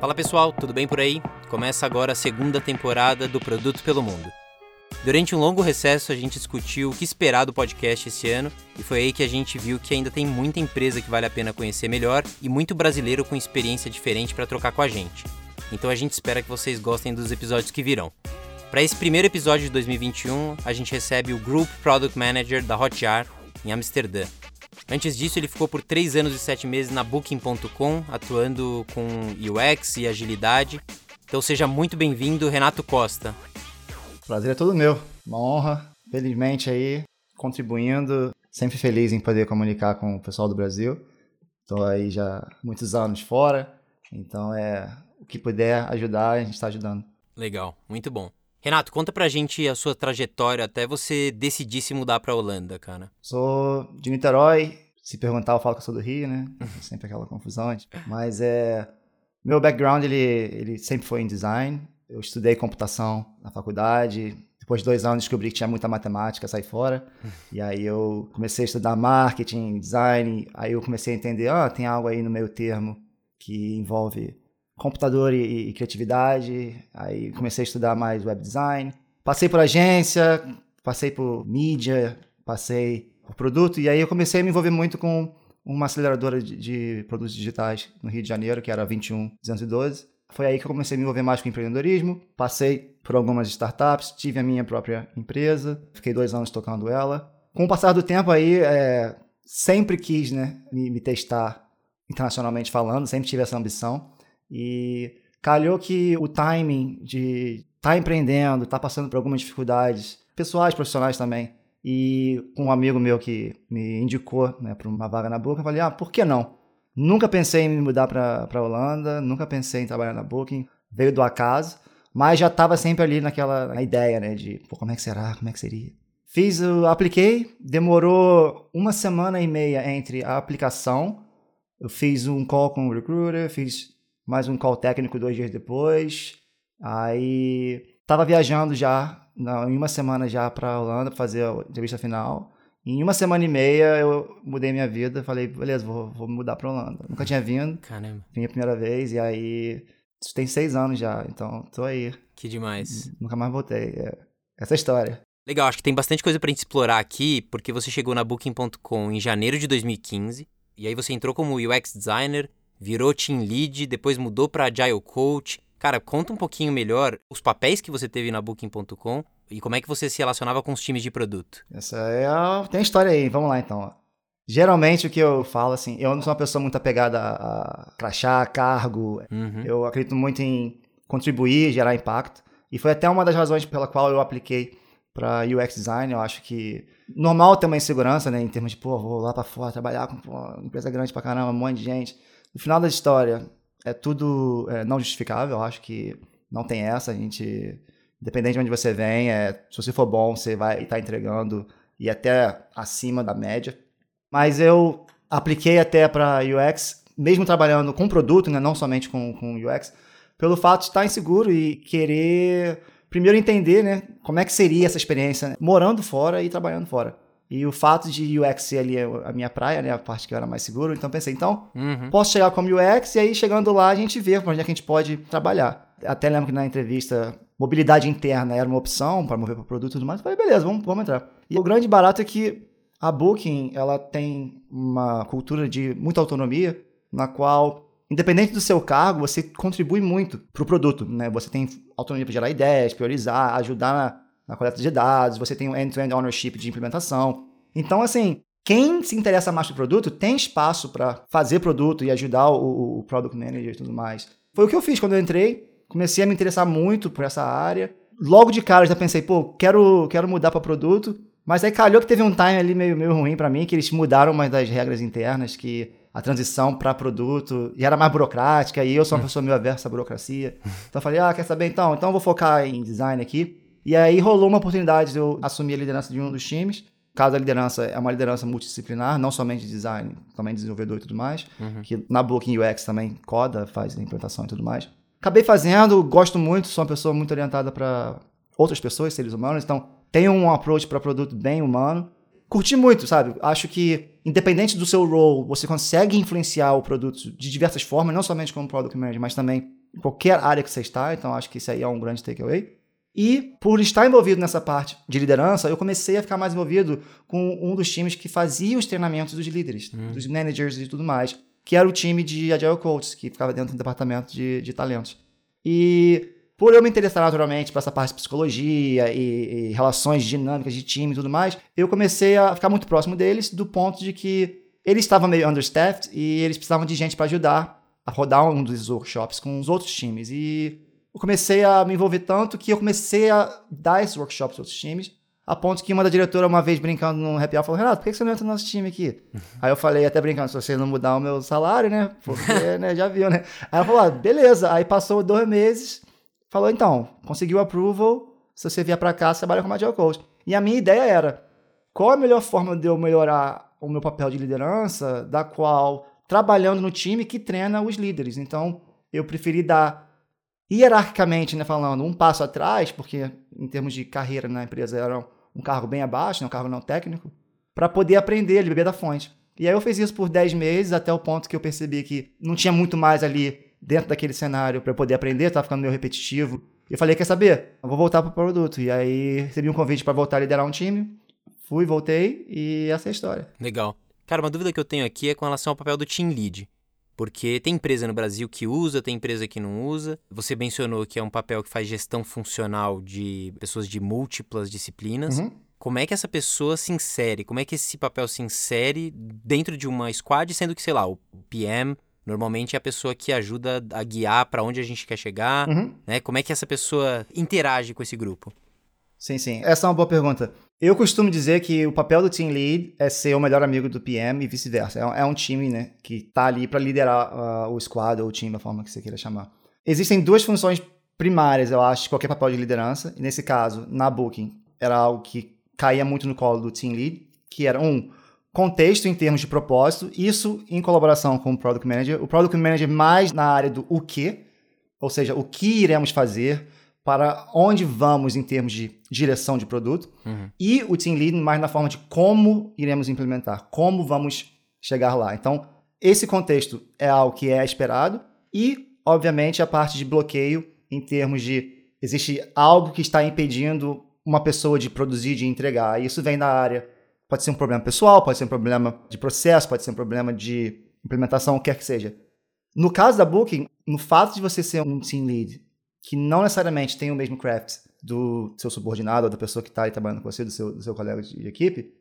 Fala pessoal, tudo bem por aí? Começa agora a segunda temporada do Produto pelo Mundo. Durante um longo recesso, a gente discutiu o que esperar do podcast esse ano e foi aí que a gente viu que ainda tem muita empresa que vale a pena conhecer melhor e muito brasileiro com experiência diferente para trocar com a gente. Então a gente espera que vocês gostem dos episódios que virão. Para esse primeiro episódio de 2021, a gente recebe o Group Product Manager da Hotjar em Amsterdã. Antes disso, ele ficou por 3 anos e 7 meses na Booking.com, atuando com UX e agilidade. Então seja muito bem-vindo, Renato Costa. Prazer é todo meu. Uma honra, felizmente aí, contribuindo. Sempre feliz em poder comunicar com o pessoal do Brasil. Estou aí já muitos anos fora, então é o que puder ajudar, a gente está ajudando. Legal, muito bom. Renato, conta pra gente a sua trajetória até você decidir se mudar pra Holanda, cara. Sou de Niterói. Se perguntar, eu falo que eu sou do Rio, né? sempre aquela confusão. Mas é. Meu background, ele, ele sempre foi em design. Eu estudei computação na faculdade. Depois de dois anos, descobri que tinha muita matemática, saí fora. E aí eu comecei a estudar marketing, design. Aí eu comecei a entender, ah, tem algo aí no meio termo que envolve computador e, e, criatividade. Aí comecei a estudar mais web design. Passei por agência, passei por mídia, passei por produto. E aí eu comecei a me envolver muito com uma aceleradora de, de produtos digitais no Rio de Janeiro, que era 21212. Foi aí que eu comecei a me envolver mais com empreendedorismo. Passei por algumas startups, tive a minha própria empresa, fiquei dois anos tocando ela. Com o passar do tempo aí, é, sempre quis né, me, me testar internacionalmente falando, sempre tive essa ambição. E calhou que o timing de estar tá empreendendo, estar tá passando por algumas dificuldades, pessoais, profissionais também, e com um amigo meu que me indicou né, para uma vaga na Booking, eu falei, ah, por que não? Nunca pensei em me mudar para a Holanda, nunca pensei em trabalhar na Booking, veio do acaso, mas já estava sempre ali naquela ideia, né, de, pô, como é que será, como é que seria? Fiz, o apliquei, demorou uma semana e meia entre a aplicação, eu fiz um call com o recruiter, fiz mais um call técnico dois dias depois. Aí tava viajando já, em uma semana já para Holanda para fazer a entrevista final. Em uma semana e meia eu mudei minha vida, falei, beleza, vou, vou mudar para Holanda. Nunca tinha vindo. Caramba. Vim a primeira vez e aí isso tem seis anos já, então tô aí. Que demais. Nunca mais voltei. É essa é história. Legal, acho que tem bastante coisa pra gente explorar aqui, porque você chegou na Booking.com em janeiro de 2015, e aí você entrou como UX designer, virou team lead, depois mudou para agile coach. Cara, conta um pouquinho melhor os papéis que você teve na Booking.com e como é que você se relacionava com os times de produto. Essa é a... tem a história aí, vamos lá então. Geralmente o que eu falo assim, eu não sou uma pessoa muito apegada a crachá, cargo. Uhum. Eu acredito muito em contribuir, gerar impacto. E foi até uma das razões pela qual eu apliquei para UX design. Eu acho que normal ter uma insegurança, né, em termos de, pô, vou lá para fora trabalhar com pô, empresa grande pra caramba, um monte de gente. No final da história, é tudo é, não justificável. Eu acho que não tem essa. A gente, independente de onde você vem, é, se você for bom, você vai estar tá entregando e até acima da média. Mas eu apliquei até para UX, mesmo trabalhando com produto, né, não somente com, com UX, pelo fato de estar inseguro e querer primeiro entender né, como é que seria essa experiência né, morando fora e trabalhando fora. E o fato de UX ser ali a minha praia, né? A parte que eu era mais seguro. Então pensei, então, uhum. posso chegar como UX e aí chegando lá a gente vê onde é que a gente pode trabalhar. Até lembro que na entrevista, mobilidade interna era uma opção para mover para o produto e tudo mais. Eu falei, beleza, vamos, vamos entrar. E o grande barato é que a Booking, ela tem uma cultura de muita autonomia, na qual, independente do seu cargo, você contribui muito para o produto, né? Você tem autonomia para gerar ideias, priorizar, ajudar na coleta de dados, você tem o end-to-end ownership de implementação. Então, assim, quem se interessa mais pelo produto tem espaço para fazer produto e ajudar o, o product manager e tudo mais. Foi o que eu fiz quando eu entrei, comecei a me interessar muito por essa área. Logo de cara já pensei, pô, quero, quero mudar para produto. Mas aí calhou que teve um time ali meio, meio ruim para mim, que eles mudaram uma das regras internas, que a transição para produto e era mais burocrática, e eu sou uma hum. pessoa meio aversa à burocracia. Então eu falei, ah, quer saber então? Então eu vou focar em design aqui. E aí rolou uma oportunidade de eu assumir a liderança de um dos times. Caso a liderança é uma liderança multidisciplinar, não somente de design, também desenvolvedor e tudo mais. Uhum. Que na Booking UX também coda, faz implementação e tudo mais. Acabei fazendo, gosto muito, sou uma pessoa muito orientada para outras pessoas, seres humanos, então tenho um approach para produto bem humano. Curti muito, sabe? Acho que, independente do seu role, você consegue influenciar o produto de diversas formas, não somente como product manager, mas também em qualquer área que você está, então acho que isso aí é um grande takeaway. E por estar envolvido nessa parte de liderança, eu comecei a ficar mais envolvido com um dos times que fazia os treinamentos dos líderes, hum. dos managers e tudo mais, que era o time de Agile Coaches, que ficava dentro do departamento de, de talentos. E por eu me interessar naturalmente por essa parte de psicologia e, e, relações dinâmicas de time e tudo mais, eu comecei a ficar muito próximo deles, do ponto de que eles estavam meio understaffed e eles precisavam de gente para ajudar a rodar um dos workshops com os outros times. E eu comecei a me envolver tanto que eu comecei a dar esses workshops para outros times, a ponto que uma da diretora, uma vez brincando num happy hour, falou: Renato, por que você não entra no nosso time aqui? Aí eu falei, até brincando, se você não mudar o meu salário, né? Porque, né, já viu, né? Aí ela falou: ah, beleza. Aí passou dois meses, falou: então, conseguiu approval, se você vier para cá, você trabalha como agile coach. E a minha ideia era: qual a melhor forma de eu melhorar o meu papel de liderança, da qual trabalhando no time que treina os líderes. Então, eu preferi dar hierarquicamente, né, falando, um passo atrás, porque em termos de carreira na empresa era um cargo bem abaixo, né, um cargo não técnico, para poder aprender ali, beber da fonte. E aí eu fiz isso por 10 meses, até o ponto que eu percebi que não tinha muito mais ali dentro daquele cenário para poder aprender, estava ficando meio repetitivo. Eu falei, quer saber? Eu vou voltar para o produto. E aí recebi um convite para voltar a liderar um time. Fui, voltei e essa é a história. Legal. Cara, uma dúvida que eu tenho aqui é com relação ao papel do team lead. Porque tem empresa no Brasil que usa, tem empresa que não usa. Você mencionou que é um papel que faz gestão funcional de pessoas de múltiplas disciplinas. Uhum. Como é que essa pessoa se insere? Como é que esse papel se insere dentro de uma squad, sendo que, sei lá, o PM normalmente é a pessoa que ajuda a guiar para onde a gente quer chegar, uhum. né? Como é que essa pessoa interage com esse grupo? Sim, sim. Essa é uma boa pergunta. Eu costumo dizer que o papel do team lead é ser o melhor amigo do PM e vice-versa. É, um time, né, que tá ali para liderar uh, o squad ou o time, da forma que você queira chamar. Existem duas funções primárias, eu acho, de qualquer papel de liderança. E nesse caso, na Booking, era algo que caía muito no colo do team lead, que era um contexto em termos de propósito, isso em colaboração com o product manager. O product manager mais na área do o que, ou seja, o que iremos fazer para onde vamos em termos de direção de produto uhum. e o team lead mais na forma de como iremos implementar, como vamos chegar lá. Então, esse contexto é algo que é esperado e, obviamente, a parte de bloqueio em termos de existe algo que está impedindo uma pessoa de produzir, de entregar. Isso vem da área, pode ser um problema pessoal, pode ser um problema de processo, pode ser um problema de implementação, o que quer que seja. No caso da Booking, no fato de você ser um team lead que não necessariamente tem o mesmo craft do seu subordinado ou da pessoa que está aí trabalhando com você, do seu, do seu colega de, de equipe,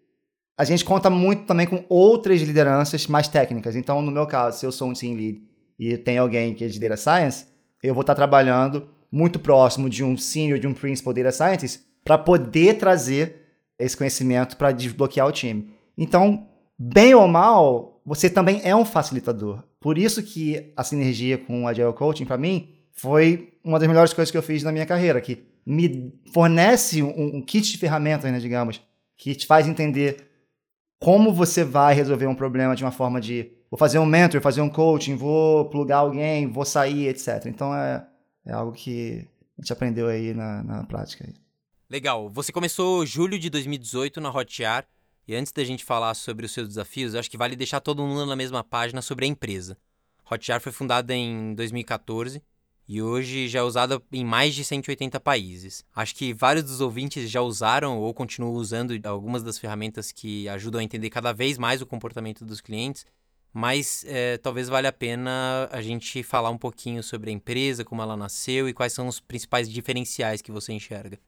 a gente conta muito também com outras lideranças mais técnicas. Então, no meu caso, se eu sou um team lead e tem alguém que é de data science, eu vou estar trabalhando muito próximo de um senior, de um principal data scientist, para poder trazer esse conhecimento para desbloquear o time. Então, bem ou mal, você também é um facilitador. Por isso que a sinergia com o Agile Coaching, para mim, foi uma das melhores coisas que eu fiz na minha carreira, que me fornece um, um kit de ferramentas, né, digamos, que te faz entender como você vai resolver um problema de uma forma de vou fazer um mentor, fazer um coaching, vou plugar alguém, vou sair, etc. Então é, é algo que a gente aprendeu aí na, na prática. Legal. Você começou julho de 2018 na Hotjar. E antes da gente falar sobre os seus desafios, acho que vale deixar todo mundo na mesma página sobre a empresa. Hotjar foi fundada em 2014 e hoje já é usada em mais de 180 países. Acho que vários dos ouvintes já usaram ou continuam usando algumas das ferramentas que ajudam a entender cada vez mais o comportamento dos clientes, mas é, talvez valha a pena a gente falar um pouquinho sobre a empresa, como ela nasceu e quais são os principais diferenciais que você enxerga.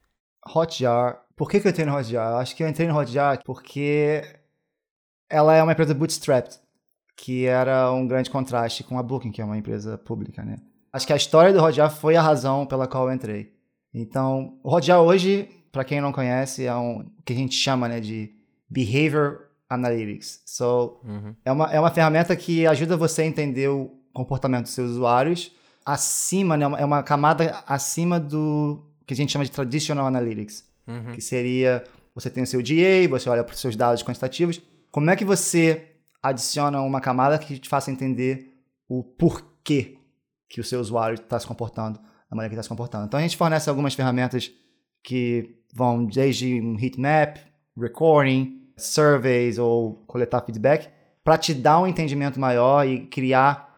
Hotjar, por que, que eu entrei no Hotjar? Acho que eu entrei no Hotjar porque ela é uma empresa bootstrapped, que era um grande contraste com a Booking, que é uma empresa pública, né? Acho que a história do Hotjar foi a razão pela qual eu entrei. Então, o Hotjar hoje, para quem não conhece, é um o que a gente chama né, de Behavior Analytics. So, uhum. é, uma, é uma ferramenta que ajuda você a entender o comportamento dos seus usuários acima, né, é uma camada acima do que a gente chama de Traditional Analytics, uhum. que seria você tem o seu GA, você olha para os seus dados quantitativos, como é que você adiciona uma camada que te faça entender o porquê que o seu usuário está se comportando da maneira que está se comportando. Então a gente fornece algumas ferramentas que vão desde um heatmap, recording, surveys ou coletar feedback para te dar um entendimento maior e criar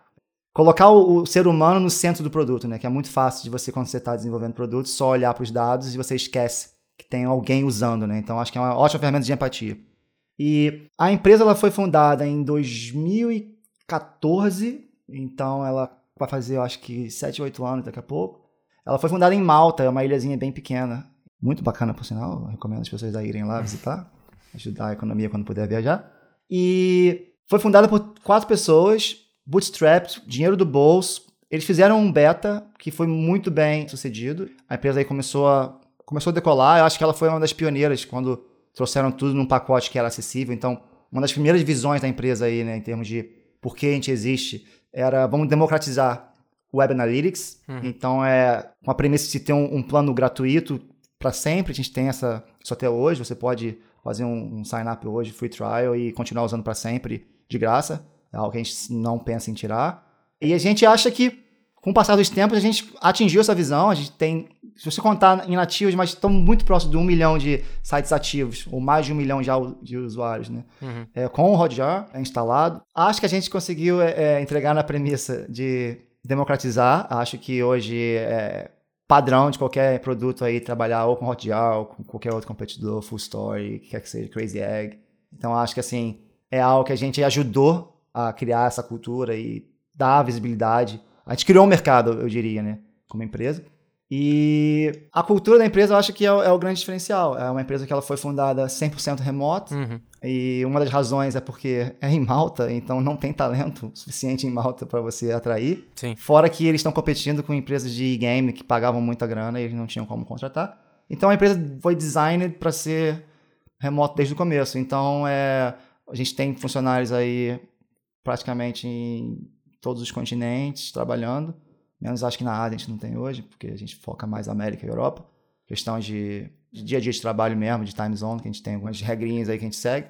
colocar o, ser humano no centro do produto, né? Que é muito fácil de você, quando você está desenvolvendo produto, só olhar para os dados e você esquece que tem alguém usando, né? Então acho que é uma ótima ferramenta de empatia. E a empresa ela foi fundada em 2014, então ela vai fazer, eu acho que 7, 8 anos daqui a pouco. Ela foi fundada em Malta, é uma ilhazinha bem pequena. Muito bacana, por sinal. Eu recomendo as pessoas irem lá visitar, ajudar a economia quando puder viajar. E foi fundada por quatro pessoas, bootstrapped, dinheiro do bolso. Eles fizeram um beta que foi muito bem sucedido. A empresa aí começou a, começou a decolar. Eu acho que ela foi uma das pioneiras quando trouxeram tudo num pacote que era acessível. Então, uma das primeiras visões da empresa aí, né, em termos de por que a gente existe, era vamos democratizar Web Analytics. Uhum. Então, é com a premissa de ter um, um plano gratuito para sempre. A gente tem essa, isso até hoje. Você pode fazer um, um sign-up hoje, free trial, e continuar usando para sempre de graça. É algo que a gente não pensa em tirar. E a gente acha que, com o passar dos tempos, a gente atingiu essa visão. A gente tem, se você contar em nativos, mas estamos muito próximo de um milhão de sites ativos, ou mais de um milhão já de usuários, né? Uhum. É, com o Hotjar é instalado. Acho que a gente conseguiu é, é, entregar na premissa de democratizar. Acho que hoje é padrão de qualquer produto aí trabalhar ou com Hotjar ou com qualquer outro competidor, Full Story, que quer que seja, Crazy Egg. Então acho que assim, é algo que a gente ajudou a criar essa cultura e dar visibilidade. A gente criou um mercado, eu diria, né, como empresa. E a cultura da empresa eu acho que é, é o grande diferencial. É uma empresa que ela foi fundada 100% remoto. Uhum. E uma das razões é porque é em Malta, então não tem talento suficiente em Malta para você atrair. Sim. Fora que eles estão competindo com empresas de game que pagavam muita grana e eles não tinham como contratar. Então a empresa foi designed para ser remoto desde o começo. Então é, a gente tem funcionários aí praticamente em todos os continentes trabalhando. Menos acho que na Ásia a gente não tem hoje, porque a gente foca mais América e Europa. Questão de, de dia a dia de trabalho mesmo, de time zone, que a gente tem algumas regrinhas aí que a gente segue.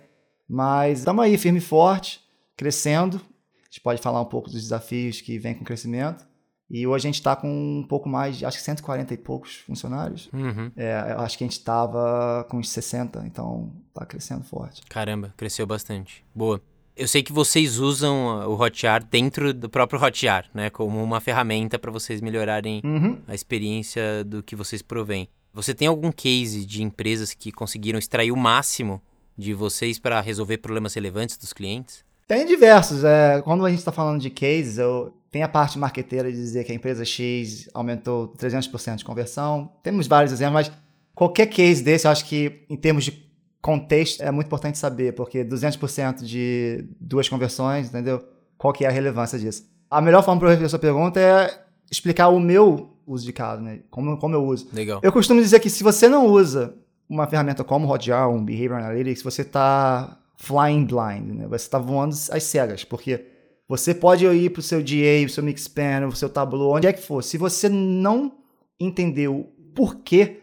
Mas estamos aí firme e forte, crescendo. A gente pode falar um pouco dos desafios que vem com o crescimento. E hoje a gente está com um pouco mais, acho que 140 e poucos funcionários. Uhum. É, eu acho que a gente estava com uns 60, então está crescendo forte. Caramba, cresceu bastante. Boa. Eu sei que vocês usam o Hotjar dentro do próprio Hotjar, né? Como uma ferramenta para vocês melhorarem uhum. a experiência do que vocês provêm. Você tem algum case de empresas que conseguiram extrair o máximo de vocês para resolver problemas relevantes dos clientes? Tem diversos. É, quando a gente está falando de cases, eu, tem a parte marqueteira de dizer que a empresa X aumentou 300% de conversão. Temos vários exemplos, mas qualquer case desse, eu acho que em termos de contexto é muito importante saber, porque 200% de duas conversões, entendeu? Qual que é a relevância disso? A melhor forma para responder a sua pergunta é explicar o meu uso de caso, né? Como, como eu uso. Legal. Eu costumo dizer que se você não usa uma ferramenta como Hotjar, um Behavior Analytics, você está flying blind, né? Você está voando às cegas, porque você pode ir para o seu DA, o seu Mixpanel, o seu Tableau, onde é que for. Se você não entender o porquê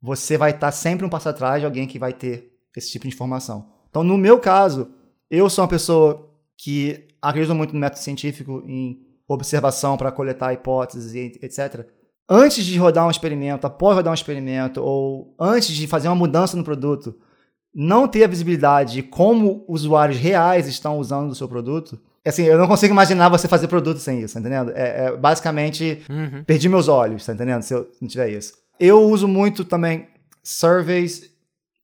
você vai estar sempre um passo atrás de alguém que vai ter esse tipo de informação. Então, no meu caso, eu sou uma pessoa que acredito muito no método científico, em observação para coletar hipóteses e etc. Antes de rodar um experimento, após rodar um experimento, ou antes de fazer uma mudança no produto, não ter a visibilidade de como usuários reais estão usando o seu produto, assim, eu não consigo imaginar você fazer produto sem isso, tá entendendo? É, é basicamente, uhum. perdi meus olhos, tá entendendo? Se eu não tiver isso. Eu uso muito também surveys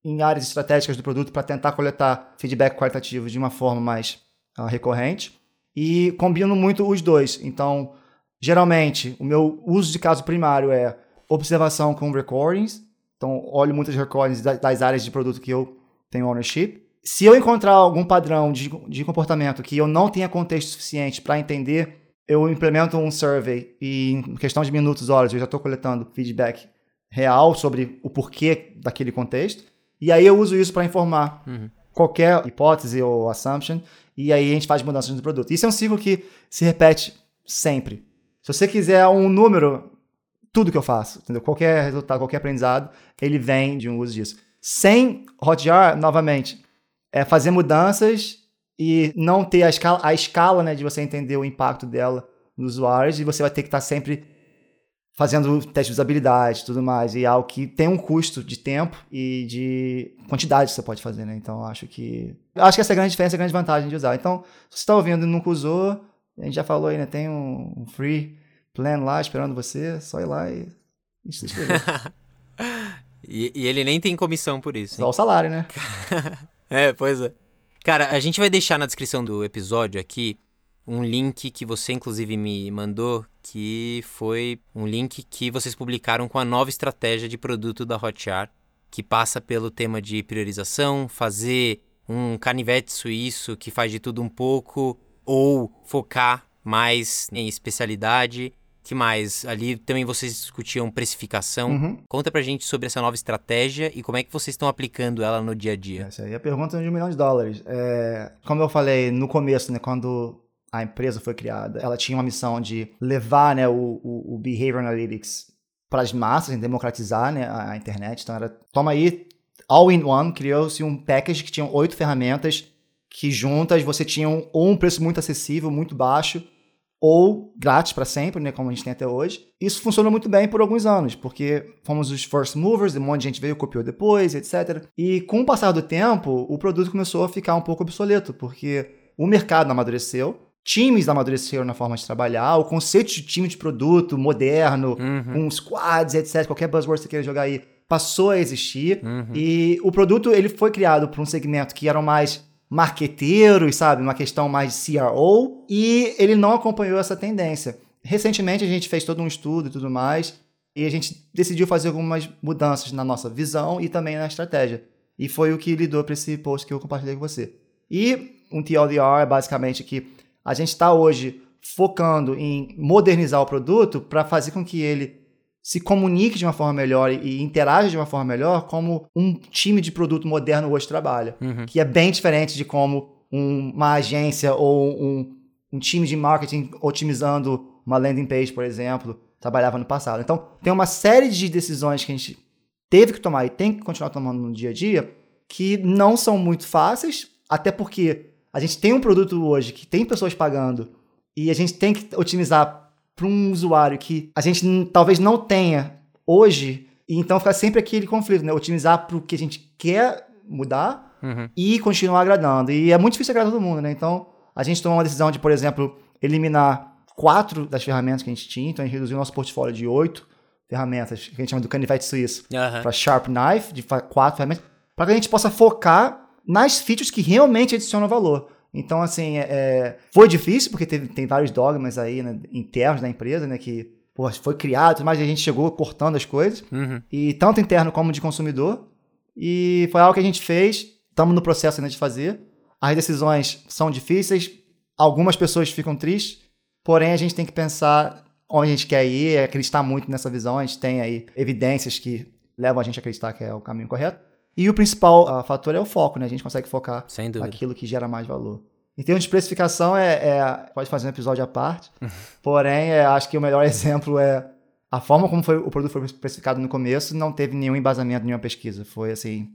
em áreas estratégicas do produto para tentar coletar feedback qualitativo de uma forma mais uh, recorrente e combino muito os dois. Então, geralmente, o meu uso de caso primário é observação com recordings. Então, olho muitas recordings das áreas de produto que eu tenho ownership. Se eu encontrar algum padrão de, de comportamento que eu não tenha contexto suficiente para entender, eu implemento um survey e em questão de minutos, horas, eu já estou coletando feedback real sobre o porquê daquele contexto. E aí eu uso isso para informar uhum. qualquer hipótese ou assumption. E aí a gente faz mudanças no produto. Isso é um ciclo que se repete sempre. Se você quiser um número, tudo que eu faço, entendeu? qualquer resultado, qualquer aprendizado, ele vem de um uso disso. Sem Hotjar, novamente, é fazer mudanças e não ter a escala, a escala né, de você entender o impacto dela nos usuários e você vai ter que estar sempre fazendo teste de usabilidade e tudo mais. E é algo que tem um custo de tempo e de quantidade que você pode fazer, né? Então, acho que... Acho que essa é a grande diferença, a grande vantagem de usar. Então, se você está ouvindo e nunca usou, A gente já falou aí, né? Tem um, um free plan lá esperando você, só ir lá e, e se inscrever. e, e, ele nem tem comissão por isso. Só o salário, né? é, pois é. Cara, a gente vai deixar na descrição do episódio aqui um link que você inclusive me mandou, que foi um link que vocês publicaram com a nova estratégia de produto da Hotjar, que passa pelo tema de priorização, fazer um canivete suíço que faz de tudo um pouco, ou focar mais em especialidade. Que mais? Ali também vocês discutiam precificação. Uhum. Conta pra gente sobre essa nova estratégia e como é que vocês estão aplicando ela no dia a dia. Essa aí é a pergunta de um milhão de dólares. É, como eu falei no começo, né, quando a empresa foi criada, ela tinha uma missão de levar né, o, o, o Behavior Analytics para as massas, em democratizar né, a, a internet. Então era, toma aí, all in one, criou-se um package que tinha oito ferramentas que juntas você tinha um, ou um preço muito acessível, muito baixo, ou grátis para sempre, né, como a gente tem até hoje. Isso funcionou muito bem por alguns anos, porque fomos os first movers, um monte de gente veio, copiou depois, etc. E com o passar do tempo, o produto começou a ficar um pouco obsoleto, porque o mercado amadureceu, times amadureceram na forma de trabalhar, o conceito de time de produto moderno, uhum. com squads, etc, qualquer buzzword que você queira jogar aí, passou a existir. Uhum. E o produto ele foi criado para um segmento que eram mais marqueteiros, sabe? Uma questão mais de CRO, e ele não acompanhou essa tendência. Recentemente a gente fez todo um estudo e tudo mais, e a gente decidiu fazer algumas mudanças na nossa visão e também na estratégia. E foi o que lidou para esse post que eu compartilhei com você. E um TLDR é basicamente que a gente está hoje focando em modernizar o produto para fazer com que ele se comunique de uma forma melhor e interaja de uma forma melhor como um time de produto moderno hoje trabalha. Uhum. Que é bem diferente de como um, uma agência ou um, um time de marketing otimizando uma landing page, por exemplo, trabalhava no passado. Então, tem uma série de decisões que a gente teve que tomar e tem que continuar tomando no dia a dia que não são muito fáceis, até porque a gente tem um produto hoje que tem pessoas pagando e a gente tem que otimizar para um usuário que a gente talvez não tenha hoje, e então fica sempre aquele conflito, né? Otimizar para o que a gente quer mudar uhum. e continuar agradando. E é muito difícil agradar todo mundo, né? Então a gente tomou uma decisão de, por exemplo, eliminar quatro das ferramentas que a gente tinha, então a gente reduziu o nosso portfólio de oito ferramentas, que a gente chama do canivete suíço, uhum. para Sharp Knife, de quatro ferramentas, para que a gente possa focar nas features que realmente adicionam valor. Então, assim, é, é, foi difícil, porque teve, tem vários dogmas aí né, internos da empresa, né? Que foi criado, mas a gente chegou cortando as coisas. Uhum. E tanto interno como de consumidor. E foi algo que a gente fez, estamos no processo ainda de fazer. As decisões são difíceis, algumas pessoas ficam tristes, porém a gente tem que pensar onde a gente quer ir, acreditar muito nessa visão. A gente tem aí evidências que levam a gente a acreditar que é o caminho correto. E o principal uh, fator é o foco, né? A gente consegue focar naquilo que gera mais valor. Em termos de precificação, é, é pode fazer um episódio à parte. porém, é, acho que o melhor exemplo é a forma como foi, o produto foi precificado no começo não teve nenhum embasamento, nenhuma pesquisa. Foi assim,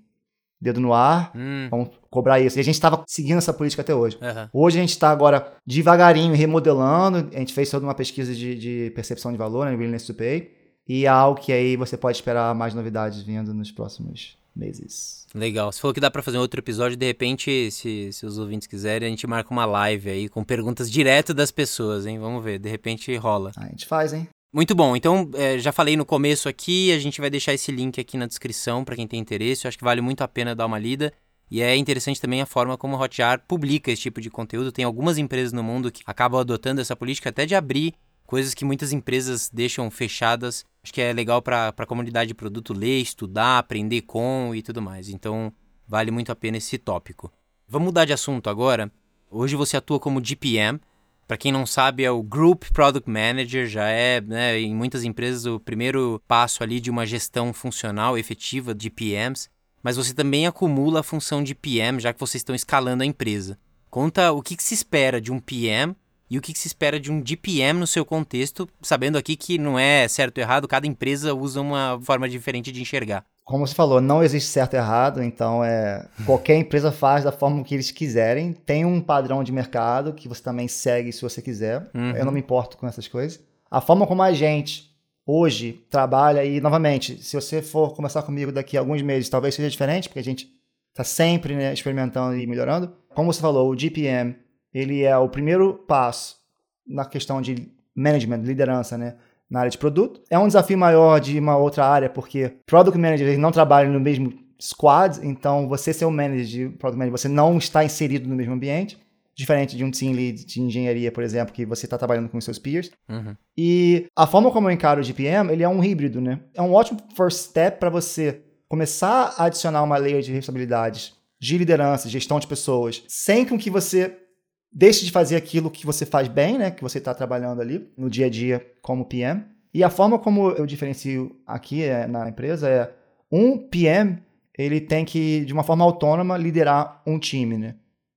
dedo no ar, hum. vamos cobrar isso. E a gente estava seguindo essa política até hoje. Uhum. Hoje a gente está agora devagarinho remodelando. A gente fez toda uma pesquisa de, de percepção de valor, né, Willingness to Pay. E é algo que aí você pode esperar mais novidades vindo nos próximos meses. Legal. Você falou que dá para fazer um outro episódio, de repente, se, se os ouvintes quiserem, a gente marca uma live aí com perguntas direto das pessoas, hein? Vamos ver, de repente rola. A gente faz, hein? Muito bom. Então, é, já falei no começo aqui, a gente vai deixar esse link aqui na descrição para quem tem interesse. Eu acho que vale muito a pena dar uma lida. E é interessante também a forma como a Hotjar publica esse tipo de conteúdo. Tem algumas empresas no mundo que acabam adotando essa política até de abrir coisas que muitas empresas deixam fechadas. Acho que é legal para a comunidade de produto ler, estudar, aprender com e tudo mais. Então, vale muito a pena esse tópico. Vamos mudar de assunto agora. Hoje você atua como GPM. Para quem não sabe, é o Group Product Manager, já é, né, em muitas empresas, o primeiro passo ali de uma gestão funcional efetiva de PMs. Mas você também acumula a função de PM, já que vocês estão escalando a empresa. Conta o que, que se espera de um PM e o que, se espera de um DPM no seu contexto, sabendo aqui que não é certo ou errado, cada empresa usa uma forma diferente de enxergar. Como você falou, não existe certo ou errado, então é qualquer empresa faz da forma que eles quiserem. Tem um padrão de mercado que você também segue se você quiser. Uhum. Eu não me importo com essas coisas. A forma como a gente hoje trabalha e novamente, se você for conversar comigo daqui a alguns meses, talvez seja diferente, porque a gente está sempre né, experimentando e melhorando. Como você falou, o GPM ele é o primeiro passo na questão de management, liderança, né? Na área de produto. É um desafio maior de uma outra área, porque product managers não trabalham no mesmo squad, então você ser o manager de product manager, você não está inserido no mesmo ambiente diferente de um team lead de engenharia, por exemplo, que você está trabalhando com seus peers. Uhum. E a forma como eu encaro o GPM, ele é um híbrido, né? É um ótimo first step para você começar a adicionar uma layer de responsabilidades de liderança, gestão de pessoas, sem com que você deixe de fazer aquilo que você faz bem, né? Que você está trabalhando ali no dia a dia como PM. E a forma como eu diferencio aqui é, na empresa é um PM, ele tem que, de uma forma autônoma, liderar um time, né?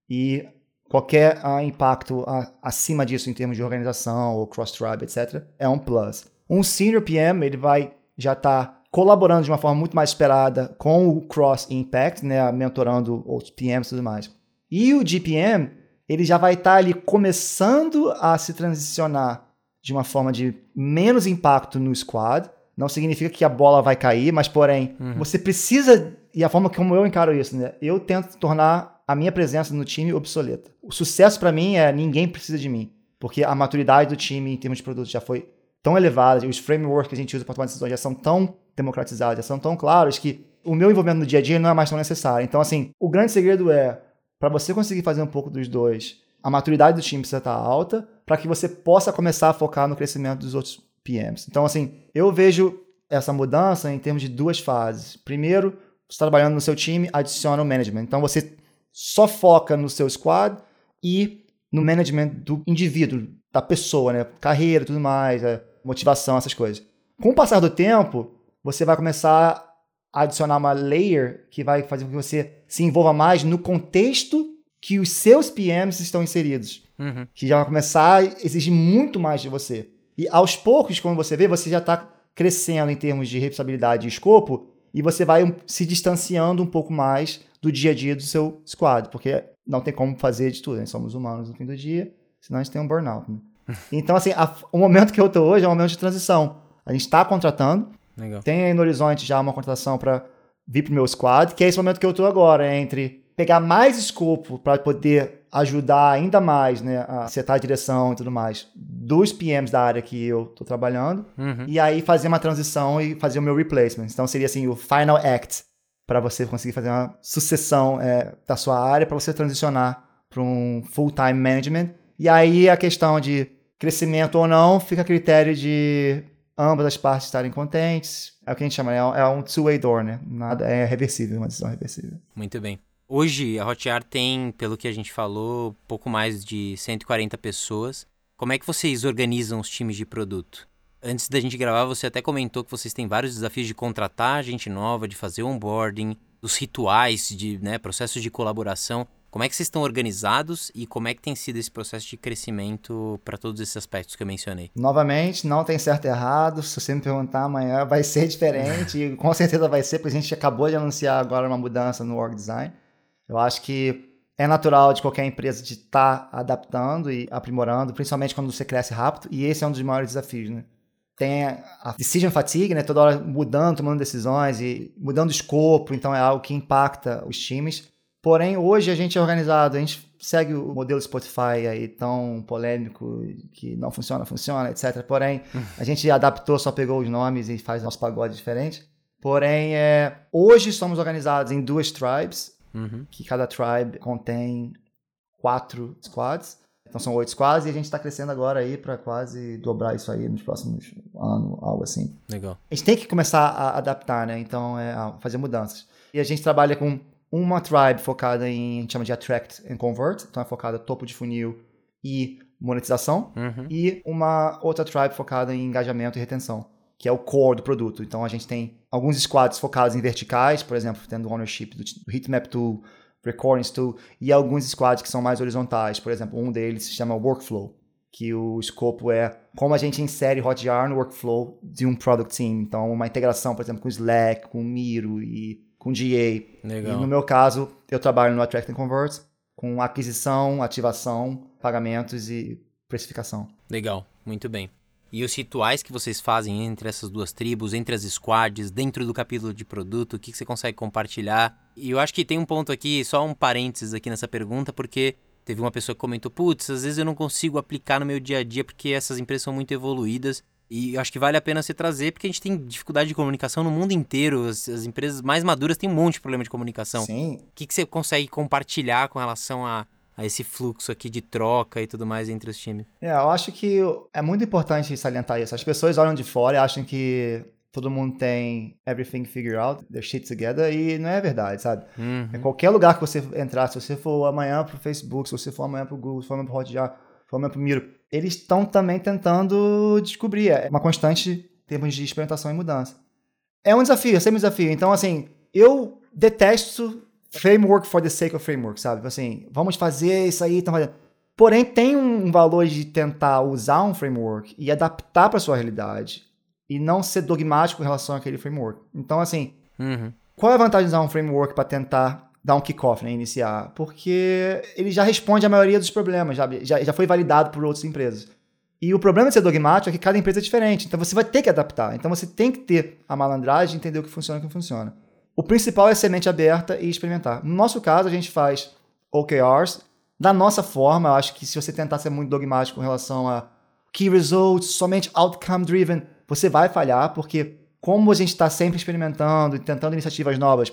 E qualquer uh, impacto uh, acima disso em termos de organização ou cross-tribe, etc., é um plus. Um senior PM, ele vai já estar tá colaborando de uma forma muito mais esperada com o cross-impact, né, mentorando outros PMs e tudo mais. E o GPM, ele já vai estar tá ali começando a se transicionar de uma forma de menos impacto no squad. Não significa que a bola vai cair, mas porém, uhum. você precisa, e a forma como eu encaro isso, né? Eu tento tornar a minha presença no time obsoleta. O sucesso para mim é ninguém precisa de mim, porque a maturidade do time em termos de produto já foi tão elevada, os frameworks que a gente usa para tomar decisões já são tão democratizados, já são tão claros que o meu envolvimento no dia a dia não é mais tão necessário. Então, assim, o grande segredo é, para você conseguir fazer um pouco dos dois, a maturidade do time precisa estar alta para que você possa começar a focar no crescimento dos outros PMs. Então, assim, eu vejo essa mudança em termos de duas fases. Primeiro, você tá trabalhando no seu time, adiciona o management. Então, você só foca no seu squad e no management do indivíduo, da pessoa, né? Carreira, tudo mais, é, motivação, essas coisas. Com o passar do tempo, você vai começar a adicionar uma layer que vai fazer com que você se envolva mais no contexto que os seus PMs estão inseridos. Uhum. Que já vai começar a exigir muito mais de você. E aos poucos, como você vê, você já está crescendo em termos de responsabilidade e escopo, e você vai se distanciando um pouco mais do dia a dia do seu squad, porque não tem como fazer de tudo, né? Somos humanos no fim do dia, senão a gente tem um burnout. Né? Então, assim, a, o momento que eu estou hoje é um momento de transição. A gente está contratando, Legal. tem aí no horizonte já uma contratação para vir para o meu squad, que é esse momento que eu estou agora, entre pegar mais escopo para poder ajudar ainda mais né, a setar a direção e tudo mais dos PMs da área que eu estou trabalhando, uhum. e aí fazer uma transição e fazer o meu replacement. Então seria assim, o final act para você conseguir fazer uma sucessão é, da sua área, para você transicionar para um full-time management. E aí a questão de crescimento ou não fica a critério de ambas as partes estarem contentes. É o que a gente chama, é um two-way door, né? Nada é reversível, uma decisão reversível. Muito bem. Hoje a Hotjar tem, pelo que a gente falou, pouco mais de 140 pessoas. Como é que vocês organizam os times de produto? Antes da gente gravar, você até comentou que vocês têm vários desafios de contratar gente nova, de fazer onboarding, dos rituais, de né, processos de colaboração. Como é que vocês estão organizados e como é que tem sido esse processo de crescimento para todos esses aspectos que eu mencionei? Novamente, não tem certo e errado. Se você me perguntar amanhã, vai ser diferente. e com certeza vai ser, porque a gente acabou de anunciar agora uma mudança no org design. Eu acho que é natural de qualquer empresa de estar tá adaptando e aprimorando, principalmente quando você cresce rápido. E esse é um dos maiores desafios, né? tem a decision fatigue, né? Toda hora mudando, tomando decisões e mudando o escopo, então é algo que impacta os times. Porém, hoje a gente é organizado, a gente segue o modelo Spotify aí tão polêmico que não funciona, funciona, etc. Porém, a gente adaptou, só pegou os nomes e faz nosso pagode diferente. Porém, é, hoje somos organizados em duas tribes, uhum. que cada tribe contém quatro squads. Então são oito squads e a gente está crescendo agora aí para quase dobrar isso aí nos próximos anos, algo assim. Legal. A gente tem que começar a adaptar, né? Então, é, fazer mudanças. E a gente trabalha com uma tribe focada em, a gente chama de Attract and Convert, então é focada topo de funil e monetização, uhum. e uma outra tribe focada em engajamento e retenção, que é o core do produto. Então a gente tem alguns squads focados em verticais, por exemplo, tendo ownership do, do Heatmap Tool, recordings tool, e alguns squads que são mais horizontais. Por exemplo, um deles se chama Workflow, que o escopo é como a gente insere Hotjar no workflow de um product team. Então, uma integração, por exemplo, com Slack, com Miro e com GA. Legal. E no meu caso, eu trabalho no Attract and Convert com aquisição, ativação, pagamentos e precificação. Legal, muito bem. E os rituais que vocês fazem entre essas duas tribos, entre as squads, dentro do capítulo de produto, o que, que você consegue compartilhar? E eu acho que tem um ponto aqui, só um parênteses aqui nessa pergunta, porque Teve uma pessoa que comentou: putz, às vezes eu não consigo aplicar no meu dia a dia porque essas empresas são muito evoluídas. E acho que vale a pena se trazer, porque a gente tem dificuldade de comunicação no mundo inteiro. As, as empresas mais maduras têm um monte de problema de comunicação. Sim. O que, que você consegue compartilhar com relação a, a esse fluxo aqui de troca e tudo mais entre os times? É, eu acho que é muito importante salientar isso. As pessoas olham de fora e acham que todo mundo tem everything figured out, their shit together, e não é verdade, sabe? Uhum. Em qualquer lugar que você entrar, se você for amanhã pro Facebook, se você for amanhã pro Google, se for amanhã pro Hotjar, se for amanhã pro Miro, eles estão também tentando descobrir. É uma constante em termos de experimentação e mudança. É um desafio, é sempre um desafio. Então, assim, eu detesto framework for the sake of framework, sabe? Assim, vamos fazer isso aí, estamos fazendo. Porém, tem um valor de tentar usar um framework e adaptar para sua realidade e não ser dogmático em relação àquele framework. Então, assim, uhum. qual é a vantagem de usar um framework para tentar dar um kickoff, né, iniciar, porque ele já responde à maioria dos problemas, já, já, já foi validado por outras empresas. E o problema de ser dogmático é que cada empresa é diferente, então você vai ter que adaptar. Então você tem que ter a malandragem, entender o que funciona e o que não funciona. O principal é semente aberta e experimentar. No nosso caso, a gente faz OKRs da nossa forma. Eu acho que se você tentar ser muito dogmático com relação a key results, somente outcome driven, você vai falhar, porque como a gente está sempre experimentando e tentando iniciativas novas,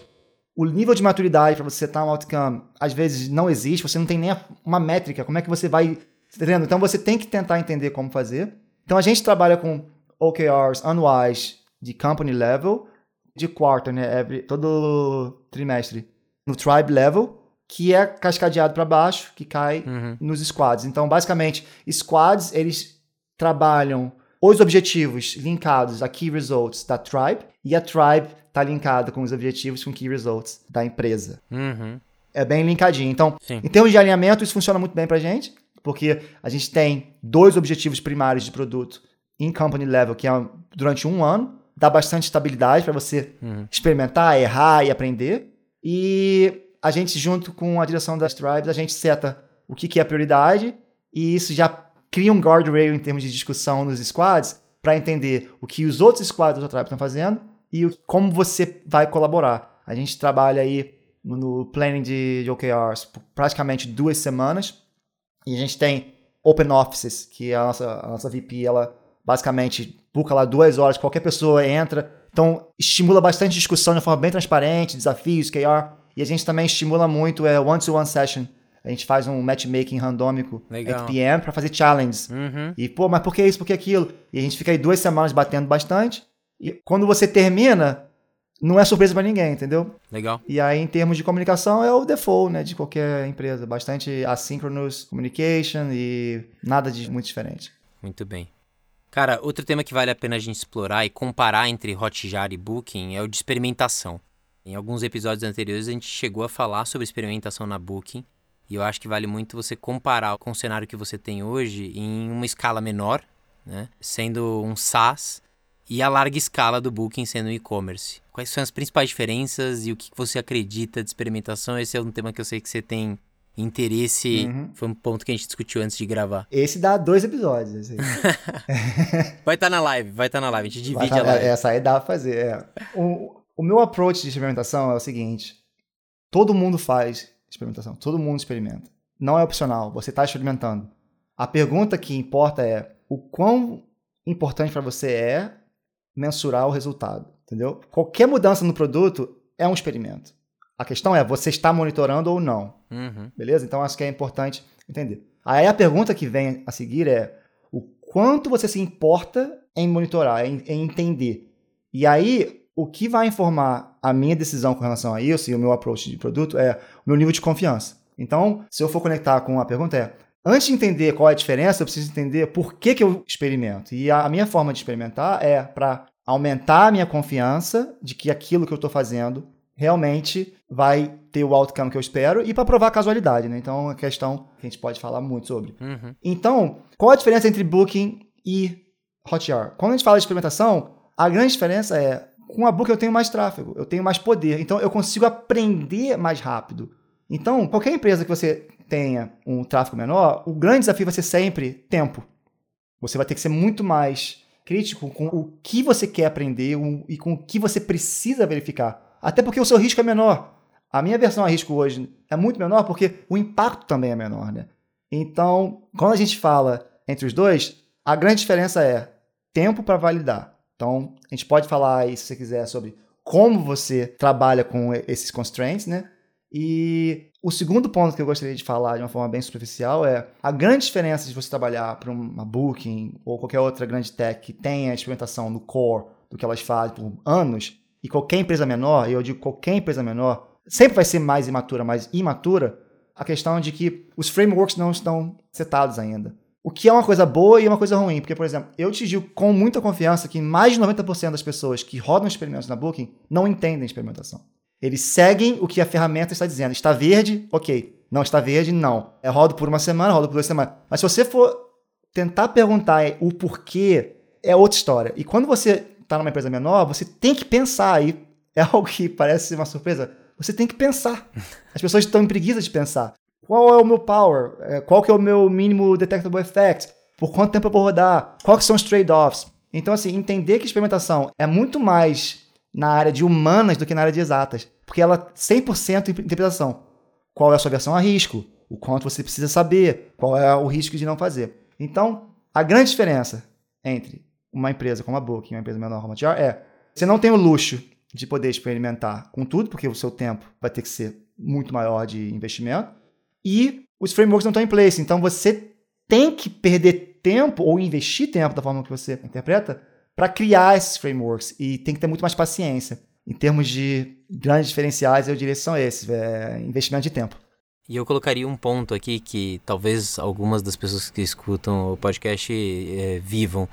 o nível de maturidade para você setar um outcome às vezes não existe, você não tem nem uma métrica, como é que você vai. Entendendo? Então você tem que tentar entender como fazer. Então a gente trabalha com OKRs anuais de company level, de quarter, né? Every, todo trimestre. No tribe level, que é cascadeado para baixo, que cai uhum. nos squads. Então, basicamente, squads, eles trabalham os objetivos linkados a key results da tribe e a tribe está linkada com os objetivos com key results da empresa. Uhum. É bem linkadinho. Então, Sim. em termos de alinhamento, isso funciona muito bem para a gente, porque a gente tem dois objetivos primários de produto em company level, que é durante um ano, dá bastante estabilidade para você uhum. experimentar, errar e aprender. E a gente, junto com a direção das tribes, a gente seta o que, que é prioridade e isso já cria um guardrail em termos de discussão nos squads para entender o que os outros squads da tribe estão fazendo e como você vai colaborar. A gente trabalha aí no planning de, de OKRs por praticamente duas semanas e a gente tem open offices, que a nossa, a nossa VP, ela basicamente buca lá duas horas, qualquer pessoa entra. Então, estimula bastante discussão de forma bem transparente, desafios, KR. E a gente também estimula muito é one-to-one session. A gente faz um matchmaking randômico Legal. PM para fazer challenges. Uhum. E, pô, mas por que isso, por que aquilo? E a gente fica aí duas semanas batendo bastante. E quando você termina, não é surpresa para ninguém, entendeu? Legal. E aí, em termos de comunicação, é o default, né, de qualquer empresa. Bastante asynchronous communication e nada de muito diferente. Muito bem. Cara, outro tema que vale a pena a gente explorar e comparar entre Hotjar e Booking é o de experimentação. Em alguns episódios anteriores a gente chegou a falar sobre experimentação na Booking e eu acho que vale muito você comparar com o cenário que você tem hoje em uma escala menor, né? sendo um SaaS e a larga escala do Booking sendo e-commerce. Quais são as principais diferenças e o que você acredita de experimentação? Esse é um tema que eu sei que você tem interesse. Uhum. Foi um ponto que a gente discutiu antes de gravar. Esse dá dois episódios. vai estar tá na live, vai estar tá na live. A gente divide tá, a live. Essa aí dá pra fazer. É. O, o meu approach de experimentação é o seguinte: todo mundo faz experimentação, todo mundo experimenta. Não é opcional, você está experimentando. A pergunta que importa é o quão importante para você é mensurar o resultado, entendeu? Qualquer mudança no produto é um experimento. A questão é, você está monitorando ou não. Uhum. Beleza? Então, acho que é importante entender. Aí a pergunta que vem a seguir é o quanto você se importa em monitorar, em, em entender. E aí, o que vai informar a minha decisão com relação a isso e o meu approach de produto é o meu nível de confiança. Então, se eu for conectar com a pergunta é, antes de entender qual é a diferença, eu preciso entender por que, que eu experimento. E a, minha forma de experimentar é para aumentar a minha confiança de que aquilo que eu estou fazendo realmente vai ter o outcome que eu espero e para provar a casualidade, né? Então, é uma questão que a gente pode falar muito sobre. Uhum. Então, qual a diferença entre Booking e Hotjar? Quando a gente fala de experimentação, a grande diferença é com a Booking eu tenho mais tráfego, eu tenho mais poder, então eu consigo aprender mais rápido. Então, qualquer empresa que você tenha um tráfego menor, o grande desafio vai ser sempre tempo. Você vai ter que ser muito mais crítico com o que você quer aprender e com o que você precisa verificar. Até porque o seu risco é menor. A minha versão a risco hoje é muito menor porque o impacto também é menor, né? Então, quando a gente fala entre os dois, a grande diferença é tempo para validar. Então, a gente pode falar aí, se você quiser, sobre como você trabalha com esses constraints, né? E o segundo ponto que eu gostaria de falar de uma forma bem superficial é a grande diferença de você trabalhar para uma Booking ou qualquer outra grande tech que tenha experimentação no core do que elas fazem por anos e qualquer empresa menor, e eu digo qualquer empresa menor, sempre vai ser mais imatura, mais imatura, a questão de que os frameworks não estão setados ainda. O que é uma coisa boa e uma coisa ruim, porque, por exemplo, eu te digo com muita confiança que mais de 90% das pessoas que rodam experimentos na Booking não entendem experimentação. Eles seguem o que a ferramenta está dizendo. Está verde? Ok. Não está verde? Não. É rodo por uma semana, rodo por duas semanas. Mas se você for tentar perguntar o porquê, é outra história. E quando você está numa empresa menor, você tem que pensar. aí. é algo que parece uma surpresa. Você tem que pensar. As pessoas estão em preguiça de pensar. Qual é o meu power? É, qual que é o meu mínimo detectable effect? Por quanto tempo eu vou rodar? Quais são os trade-offs? Então, assim, entender que experimentação é muito mais na área de humanas do que na área de exatas. Porque ela 100% interpretação. Qual é a sua versão a risco? O quanto você precisa saber? Qual é o risco de não fazer? Então, a grande diferença entre uma empresa como a e uma empresa menor como a TR é você não tem o luxo de poder experimentar com tudo, porque o seu tempo vai ter que ser muito maior de investimento, e os frameworks não estão em place. Então, você tem que perder tempo ou investir tempo da forma que você interpreta para criar esses frameworks e tem que ter muito mais paciência. Em termos de grandes diferenciais, eu diria que são esses: é investimento de tempo. E eu colocaria um ponto aqui que talvez algumas das pessoas que escutam o podcast é, vivam,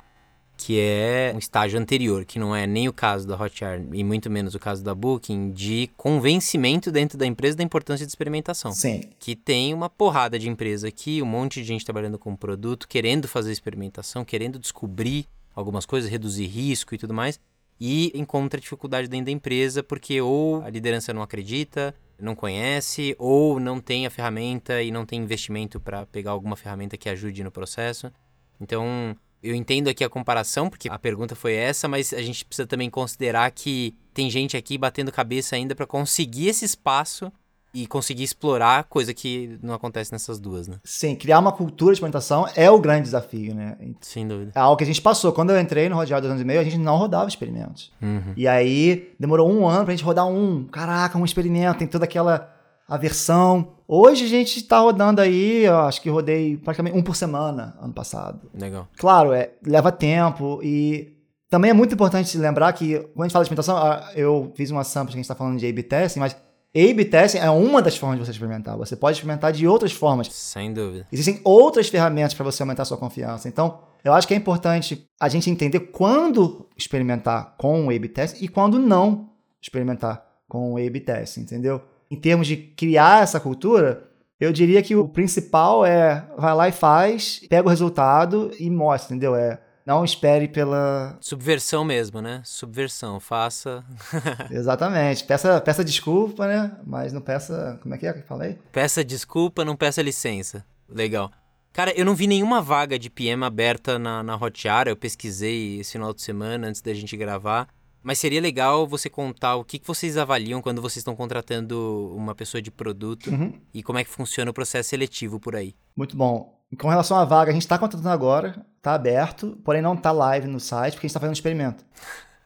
que é um estágio anterior, que não é nem o caso da Hotjar e muito menos o caso da Booking, de convencimento dentro da empresa da importância de experimentação. Sim. Que tem uma porrada de empresa aqui, um monte de gente trabalhando com produto, querendo fazer experimentação, querendo descobrir algumas coisas, reduzir risco e tudo mais, e encontra dificuldade dentro da empresa porque ou a liderança não acredita, não conhece, ou não tem a ferramenta e não tem investimento para pegar alguma ferramenta que ajude no processo. Então, eu entendo aqui a comparação, porque a pergunta foi essa, mas a gente precisa também considerar que tem gente aqui batendo cabeça ainda para conseguir esse espaço e conseguir explorar, coisa que não acontece nessas duas, né? Sim, criar uma cultura de experimentação é o grande desafio, né? Sem dúvida. É algo que a gente passou. Quando eu entrei no Rodeado dois anos e meio, a gente não rodava experimentos. Uhum. E aí, demorou um ano pra gente rodar um. Caraca, um experimento, tem toda aquela aversão. Hoje a gente está rodando aí, acho que rodei praticamente um por semana ano passado. Legal. Claro, é, leva tempo e também é muito importante lembrar que quando a gente fala de experimentação, eu fiz uma sample que a gente está falando de A-B testing, mas a-B testing é uma das formas de você experimentar. Você pode experimentar de outras formas. Sem dúvida. Existem outras ferramentas para você aumentar a sua confiança. Então, eu acho que é importante a gente entender quando experimentar com o A-B testing e quando não experimentar com o A-B testing, entendeu? Em termos de criar essa cultura, eu diria que o principal é vai lá e faz, pega o resultado e mostra, entendeu? É não espere pela. Subversão mesmo, né? Subversão, faça. Exatamente. Peça, peça desculpa, né? Mas não peça. Como é que é que eu falei? Peça desculpa, não peça licença. Legal. Cara, eu não vi nenhuma vaga de PM aberta na, na Hotjar. Eu pesquisei esse final de semana antes da gente gravar. Mas seria legal você contar o que, que vocês avaliam quando vocês estão contratando uma pessoa de produto uhum. e como é que funciona o processo seletivo por aí. Muito bom. Com relação à vaga, a gente está contratando agora, está aberto, porém não está live no site porque a gente está fazendo um experimento.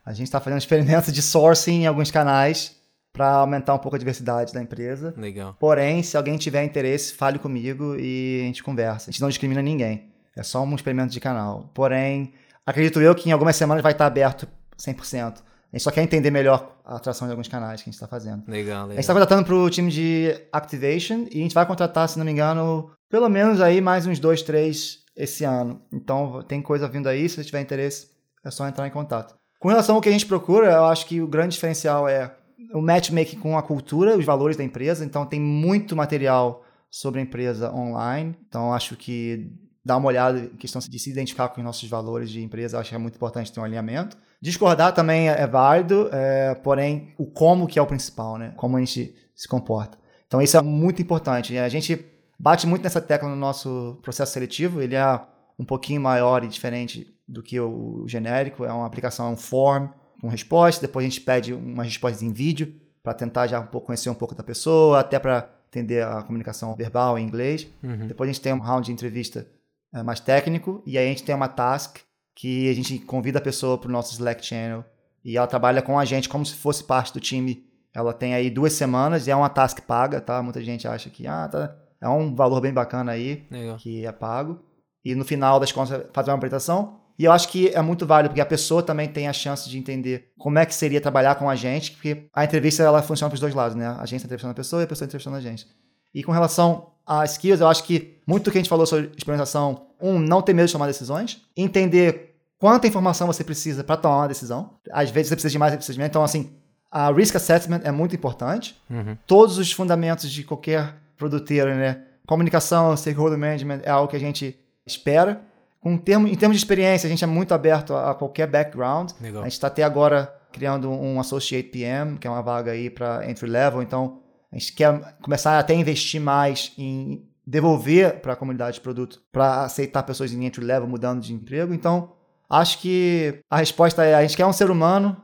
A gente está fazendo um experimento de sourcing em alguns canais para aumentar um pouco a diversidade da empresa. Legal. Porém, se alguém tiver interesse, fale comigo e a gente conversa. A gente não discrimina ninguém. É só um experimento de canal. Porém, acredito eu que em algumas semanas vai estar aberto 100%. A gente só quer entender melhor a atração de alguns canais que a gente está fazendo. Legal, legal. A gente está contratando para o time de Activation e a gente vai contratar, se não me engano, pelo menos aí mais uns dois, três esse ano. Então tem coisa vindo aí, se você tiver interesse, é só entrar em contato. Com relação ao que a gente procura, eu acho que o grande diferencial é o matchmaking com a cultura, os valores da empresa. Então tem muito material sobre a empresa online. Então acho que dar uma olhada em questão de se identificar com os nossos valores de empresa, acho que é muito importante ter um alinhamento. Discordar também é válido, é, porém o como que é o principal, né? Como a gente se comporta. Então isso é muito importante. A gente bate muito nessa tecla no nosso processo seletivo. Ele é um pouquinho maior e diferente do que o genérico. É uma aplicação, é um form com resposta. Depois a gente pede umas respostas em vídeo para tentar já um pouco conhecer um pouco da pessoa, até para entender a comunicação verbal em inglês. Uhum. Depois a gente tem um round de entrevista é, mais técnico e aí a gente tem uma task que a gente convida a pessoa para o nosso Slack channel e ela trabalha com a gente como se fosse parte do time. Ela tem aí duas semanas e é uma task paga, tá? Muita gente acha que ah, tá, é um valor bem bacana aí Legal. que é pago. E no final das contas fazer uma apresentação e eu acho que é muito válido, porque a pessoa também tem a chance de entender como é que seria trabalhar com a gente, porque a entrevista ela funciona para os dois lados, né? A gente está entrevistando a pessoa e a pessoa está entrevistando a gente. E com relação a skills, eu acho que muito do que a gente falou sobre experimentação, um, não ter medo de tomar decisões, entender quanta informação você precisa para tomar uma decisão. Às vezes você precisa de mais, você precisa de menos. Então, assim, a risk assessment é muito importante. Uhum. Todos os fundamentos de qualquer produteiro, né? Comunicação, stakeholder management é algo que a gente espera. Com termo, em termos de experiência, a gente é muito aberto a, a qualquer background. Legal. A gente está até agora criando um Associate PM, que é uma vaga aí para entry level. Então, a gente quer começar até a investir mais em devolver para a comunidade de produto para aceitar pessoas em entry level mudando de emprego. Então, acho que a resposta é: a gente quer um ser humano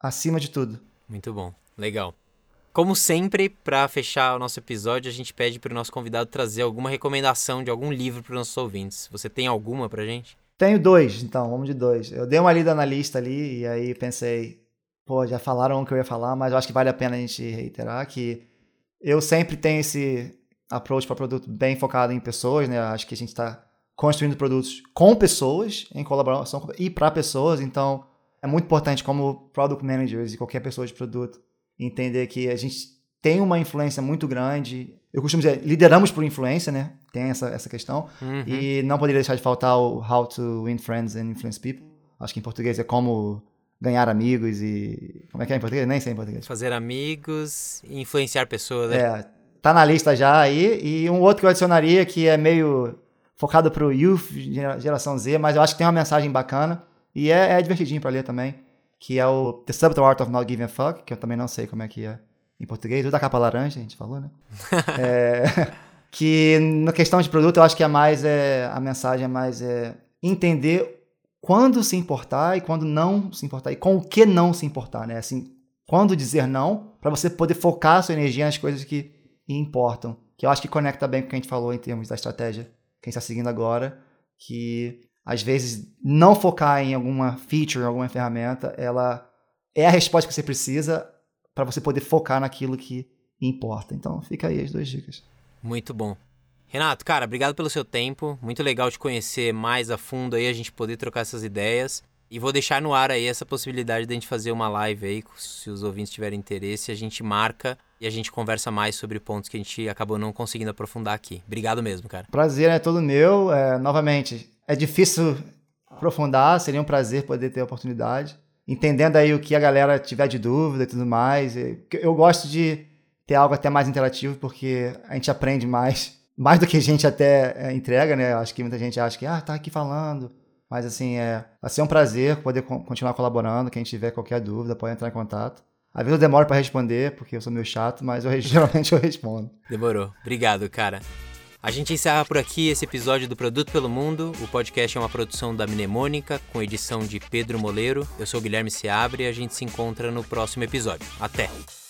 acima de tudo. Muito bom, legal. Como sempre, para fechar o nosso episódio, a gente pede para o nosso convidado trazer alguma recomendação de algum livro para os nossos ouvintes. Você tem alguma para gente? Tenho dois, então, vamos de dois. Eu dei uma lida na lista ali e aí pensei, pô, já falaram o que eu ia falar, mas eu acho que vale a pena a gente reiterar que eu sempre tenho esse approach para produto bem focado em pessoas, né? Acho que a gente está construindo produtos com pessoas, em colaboração e para pessoas, então é muito importante como product managers e qualquer pessoa de produto entender que a gente tem uma influência muito grande. Eu costumo dizer, lideramos por influência, né? Tem essa, essa questão. Uhum. E não poderia deixar de faltar o How to Win Friends and Influence People. Acho que em português é como ganhar amigos e. Como é que é em português? Nem sei em português. Fazer amigos e influenciar pessoas, né? É, tá na lista já aí. E um outro que eu adicionaria que é meio focado pro youth, geração Z, mas eu acho que tem uma mensagem bacana. E é, é divertidinho para ler também que é o The Subtle Art of Not Giving a Fuck, que eu também não sei como é que é em português, o da capa laranja, a gente falou, né? é, que na questão de produto, eu acho que é mais é, a mensagem é mais é, entender quando se importar e quando não se importar e com o que não se importar, né? Assim, quando dizer não, para você poder focar a sua energia nas coisas que importam. Que eu acho que conecta bem com o que a gente falou em termos da estratégia que está seguindo agora, que às vezes, não focar em alguma feature, em alguma ferramenta, ela é a resposta que você precisa para você poder focar naquilo que importa. Então, fica aí as duas dicas. Muito bom. Renato, cara, obrigado pelo seu tempo. Muito legal te conhecer mais a fundo aí, a gente poder trocar essas ideias. E vou deixar no ar aí essa possibilidade de a gente fazer uma live aí, se os ouvintes tiverem interesse, a gente marca e a gente conversa mais sobre pontos que a gente acabou não conseguindo aprofundar aqui. Obrigado mesmo, cara. Prazer é todo meu. É, novamente, é difícil aprofundar, seria um prazer poder ter a oportunidade. Entendendo aí o que a galera tiver de dúvida e tudo mais. Eu gosto de ter algo até mais interativo, porque a gente aprende mais, mais do que a gente até é, entrega, né? Acho que muita gente acha que, ah, tá aqui falando. Mas assim, é, vai ser um prazer poder continuar colaborando. Quem tiver qualquer dúvida pode entrar em contato. Às vezes eu demoro para responder, porque eu sou meio chato, mas eu, geralmente eu respondo. Demorou. Obrigado, cara. A gente encerra por aqui esse episódio do Produto pelo Mundo. O podcast é uma produção da Mnemônica, com edição de Pedro Moleiro. Eu sou Guilherme Seabre e a gente se encontra no próximo episódio. Até!